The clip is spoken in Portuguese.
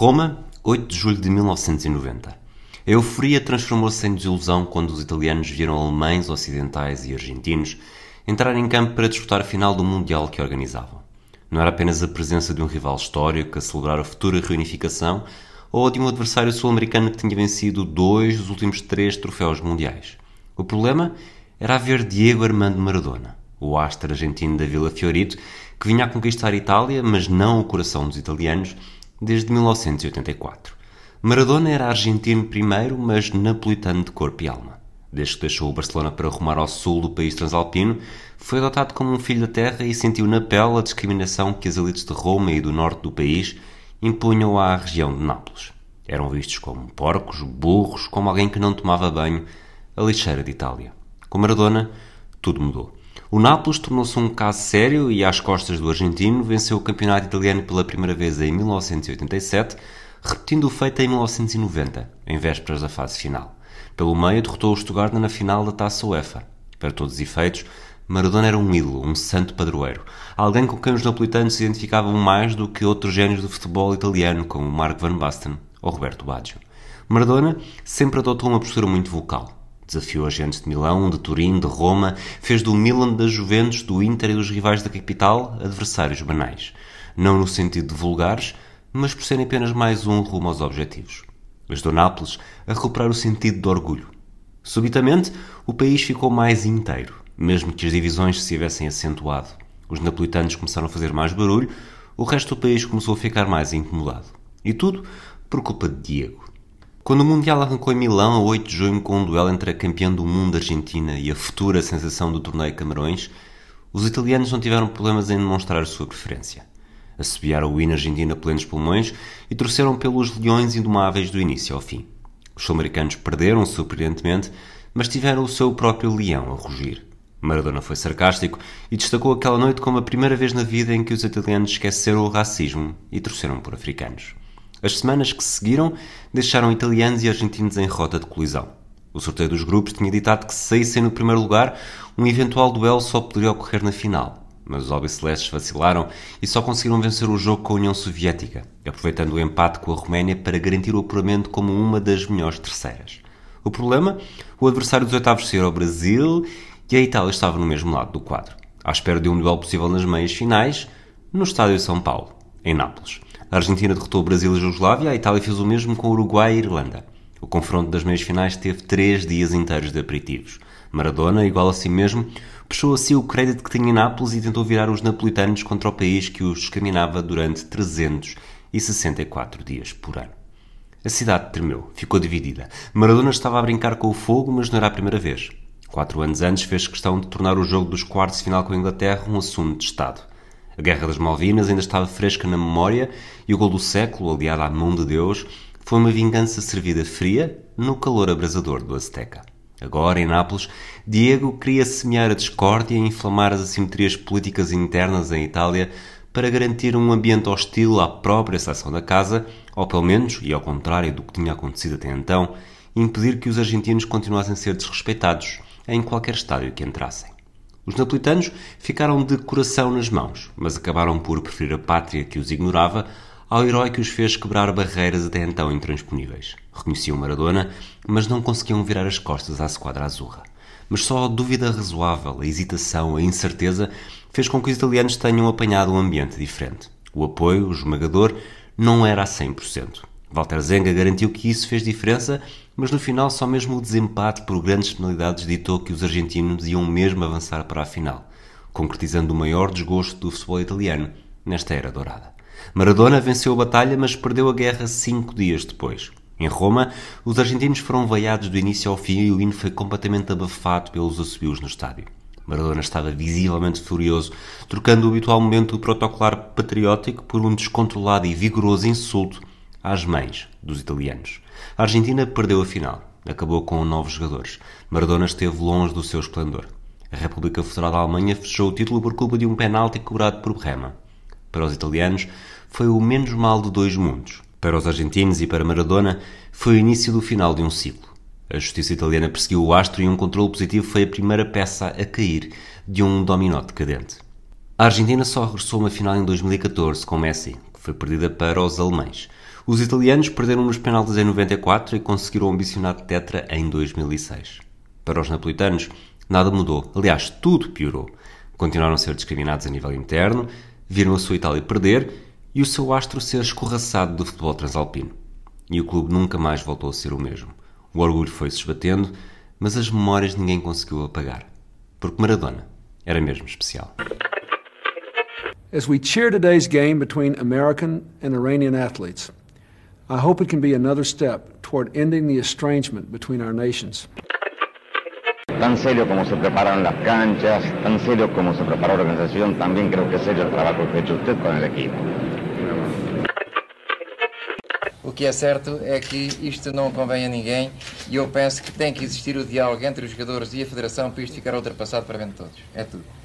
Roma, 8 de julho de 1990. A euforia transformou-se em desilusão quando os italianos viram alemães, ocidentais e argentinos entrar em campo para disputar a final do Mundial que organizavam. Não era apenas a presença de um rival histórico a celebrar a futura reunificação ou de um adversário sul-americano que tinha vencido dois dos últimos três troféus mundiais. O problema era haver Diego Armando Maradona, o astro argentino da Vila Fiorito, que vinha a conquistar a Itália, mas não o coração dos italianos, desde 1984. Maradona era argentino primeiro, mas napolitano de corpo e alma. Desde que deixou o Barcelona para rumar ao sul do país transalpino, foi adotado como um filho da terra e sentiu na pele a discriminação que as elites de Roma e do norte do país impunham à região de Nápoles. Eram vistos como porcos, burros, como alguém que não tomava banho, a lixeira de Itália. Com Maradona, tudo mudou. O Nápoles tornou-se um caso sério e, às costas do argentino, venceu o campeonato italiano pela primeira vez em 1987, repetindo o feito em 1990, em vésperas da fase final. Pelo meio, derrotou o Stuttgart na final da Taça UEFA. Para todos os efeitos, Maradona era um ídolo, um santo padroeiro, alguém com quem os napolitanos se identificavam mais do que outros gênios do futebol italiano, como Mark Van Basten ou Roberto Baggio. Maradona sempre adotou uma postura muito vocal Desafiou agentes de Milão, de Turim, de Roma, fez do Milan, da Juventus, do Inter e dos rivais da capital adversários banais. Não no sentido de vulgares, mas por serem apenas mais um rumo aos objetivos. Ajudou Nápoles a recuperar o sentido de orgulho. Subitamente, o país ficou mais inteiro, mesmo que as divisões se tivessem acentuado. Os napolitanos começaram a fazer mais barulho, o resto do país começou a ficar mais incomodado. E tudo por culpa de Diego. Quando o Mundial arrancou em Milão, a 8 de junho, com um duelo entre a campeã do mundo Argentina e a futura sensação do torneio Camarões, os italianos não tiveram problemas em demonstrar a sua preferência. Assobiaram o hino argentino a plenos pulmões e torceram pelos leões indomáveis do início ao fim. Os sul-americanos perderam, surpreendentemente, mas tiveram o seu próprio leão a rugir. Maradona foi sarcástico e destacou aquela noite como a primeira vez na vida em que os italianos esqueceram o racismo e torceram por africanos. As semanas que seguiram deixaram italianos e argentinos em rota de colisão. O sorteio dos grupos tinha ditado que se saíssem no primeiro lugar, um eventual duelo só poderia ocorrer na final. Mas os albicelestes vacilaram e só conseguiram vencer o jogo com a União Soviética, aproveitando o empate com a Roménia para garantir o apuramento como uma das melhores terceiras. O problema? O adversário dos oitavos ser o Brasil e a Itália estava no mesmo lado do quadro, à espera de um duelo possível nas meias finais, no estádio São Paulo, em Nápoles. A Argentina derrotou o Brasil e a Jugoslávia, a Itália fez o mesmo com o Uruguai e a Irlanda. O confronto das meias finais teve três dias inteiros de aperitivos. Maradona, igual a si mesmo, puxou a si o crédito que tinha em Nápoles e tentou virar os napolitanos contra o país que os discriminava durante 364 dias por ano. A cidade tremeu, ficou dividida. Maradona estava a brincar com o fogo, mas não era a primeira vez. Quatro anos antes fez questão de tornar o jogo dos quartos de final com a Inglaterra um assunto de Estado. A Guerra das Malvinas ainda estava fresca na memória e o gol do século, aliado à mão de Deus, foi uma vingança servida fria no calor abrasador do Azteca. Agora, em Nápoles, Diego queria semear a discórdia e inflamar as assimetrias políticas internas em Itália para garantir um ambiente hostil à própria seleção da casa, ou pelo menos, e ao contrário do que tinha acontecido até então, impedir que os argentinos continuassem a ser desrespeitados em qualquer estádio que entrassem. Os napolitanos ficaram de coração nas mãos, mas acabaram por preferir a pátria que os ignorava ao herói que os fez quebrar barreiras até então intransponíveis. Reconheciam Maradona, mas não conseguiam virar as costas à esquadra azurra. Mas só a dúvida razoável, a hesitação, a incerteza fez com que os italianos tenham apanhado um ambiente diferente. O apoio, o esmagador, não era a 100%. Walter Zenga garantiu que isso fez diferença, mas no final só mesmo o desempate por grandes penalidades ditou que os argentinos iam mesmo avançar para a final, concretizando o maior desgosto do futebol italiano nesta era dourada. Maradona venceu a batalha, mas perdeu a guerra cinco dias depois. Em Roma, os argentinos foram veiados do início ao fim e o hino foi completamente abafado pelos assobios no estádio. Maradona estava visivelmente furioso, trocando o habitual momento protocolar patriótico por um descontrolado e vigoroso insulto às mães dos italianos. A Argentina perdeu a final, acabou com novos jogadores. Maradona esteve longe do seu esplendor. A República Federal da Alemanha fechou o título por culpa de um penalti cobrado por Brema. Para os italianos, foi o menos mal de dois mundos. Para os argentinos e para Maradona, foi o início do final de um ciclo. A justiça italiana perseguiu o astro e um controle positivo foi a primeira peça a cair de um dominó decadente. A Argentina só regressou uma final em 2014 com Messi, que foi perdida para os alemães. Os italianos perderam nos penaltis em 94 e conseguiram o ambicionado tetra em 2006. Para os napolitanos, nada mudou. Aliás, tudo piorou. Continuaram a ser discriminados a nível interno, viram a sua Itália perder e o seu astro ser escorraçado do futebol transalpino. E o clube nunca mais voltou a ser o mesmo. O orgulho foi-se esbatendo, mas as memórias ninguém conseguiu apagar. Porque Maradona era mesmo especial. As we cheer today's game between American and Iranian athletes, I hope it can be another step toward ending the estrangement between our nations. Tan serio como se preparan las canchas, tan serio como se prepara la organización, también creo que es serio el trabajo que ha hecho usted con el equipo. O que é certo é que isto não convém a ninguém e eu penso que tem que existir o diálogo entre os jogadores e a Federação para isto ficar ultrapassado para bem de todos. É tudo.